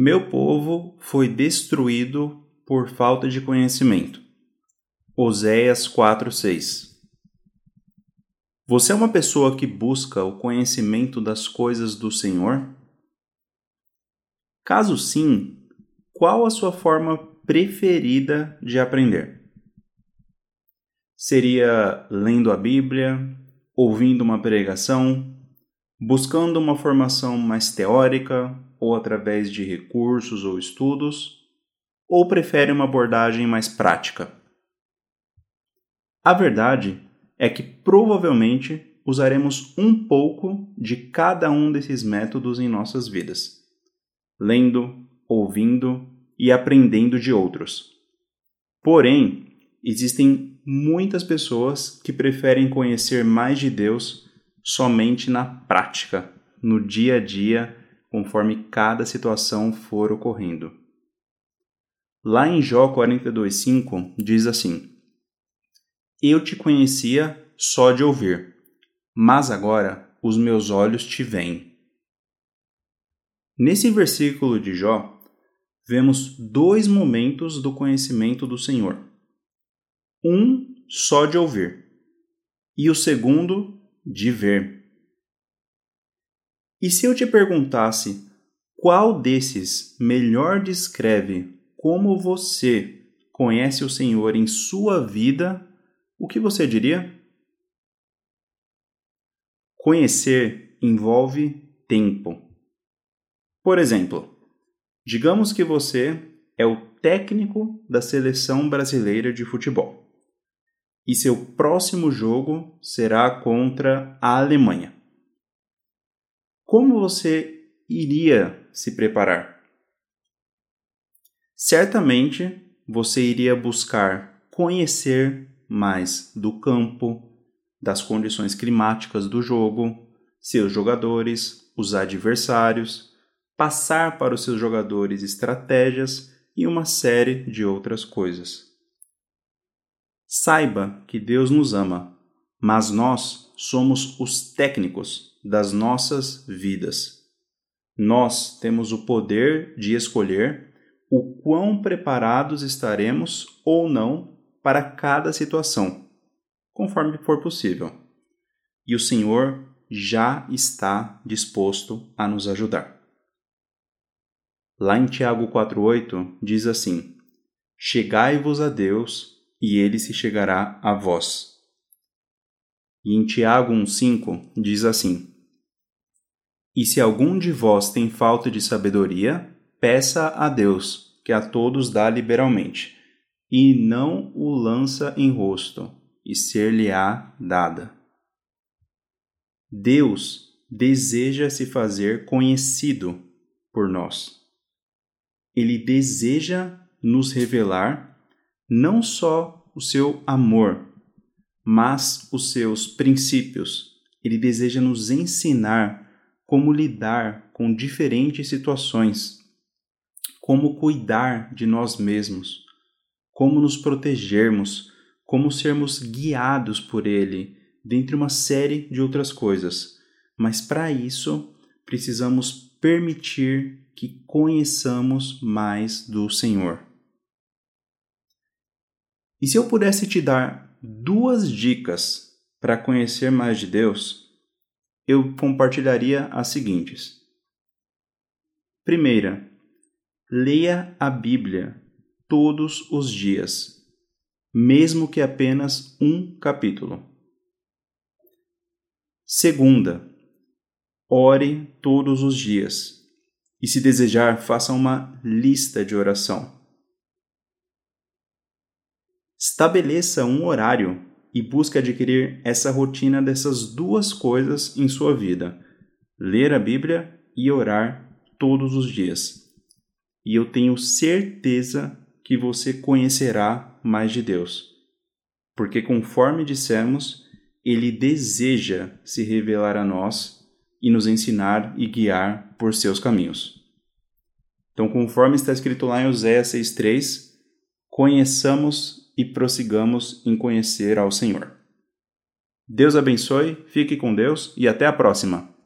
Meu povo foi destruído por falta de conhecimento. Oséias 4:6 Você é uma pessoa que busca o conhecimento das coisas do Senhor? Caso sim, qual a sua forma preferida de aprender? Seria lendo a Bíblia, ouvindo uma pregação, buscando uma formação mais teórica ou através de recursos ou estudos, ou prefere uma abordagem mais prática? A verdade é que provavelmente usaremos um pouco de cada um desses métodos em nossas vidas, lendo, ouvindo e aprendendo de outros. Porém, existem muitas pessoas que preferem conhecer mais de Deus somente na prática, no dia a dia, conforme cada situação for ocorrendo. Lá em Jó 42:5 diz assim: Eu te conhecia só de ouvir, mas agora os meus olhos te veem. Nesse versículo de Jó, vemos dois momentos do conhecimento do Senhor. Um só de ouvir, e o segundo de ver. E se eu te perguntasse qual desses melhor descreve como você conhece o Senhor em sua vida, o que você diria? Conhecer envolve tempo. Por exemplo, digamos que você é o técnico da seleção brasileira de futebol e seu próximo jogo será contra a Alemanha. Como você iria se preparar? certamente você iria buscar conhecer mais do campo, das condições climáticas do jogo, seus jogadores, os adversários, passar para os seus jogadores estratégias e uma série de outras coisas. Saiba que Deus nos ama, mas nós somos os técnicos das nossas vidas. Nós temos o poder de escolher o quão preparados estaremos ou não para cada situação, conforme for possível. E o Senhor já está disposto a nos ajudar. Lá em Tiago 4,8 diz assim: Chegai-vos a Deus, e ele se chegará a vós. E em Tiago 1,5 diz assim: E se algum de vós tem falta de sabedoria, peça a Deus, que a todos dá liberalmente, e não o lança em rosto, e ser-lhe-á dada. Deus deseja se fazer conhecido por nós. Ele deseja nos revelar não só o seu amor, mas os seus princípios. Ele deseja nos ensinar como lidar com diferentes situações como cuidar de nós mesmos, como nos protegermos, como sermos guiados por Ele, dentre uma série de outras coisas. Mas para isso, precisamos permitir que conheçamos mais do Senhor. E se eu pudesse te dar duas dicas para conhecer mais de Deus, eu compartilharia as seguintes. Primeira, Leia a Bíblia todos os dias, mesmo que apenas um capítulo. Segunda, ore todos os dias e, se desejar, faça uma lista de oração. Estabeleça um horário e busque adquirir essa rotina dessas duas coisas em sua vida: ler a Bíblia e orar todos os dias e eu tenho certeza que você conhecerá mais de Deus. Porque, conforme dissemos, Ele deseja se revelar a nós e nos ensinar e guiar por seus caminhos. Então, conforme está escrito lá em Oséias 6,3, conheçamos e prossigamos em conhecer ao Senhor. Deus abençoe, fique com Deus e até a próxima!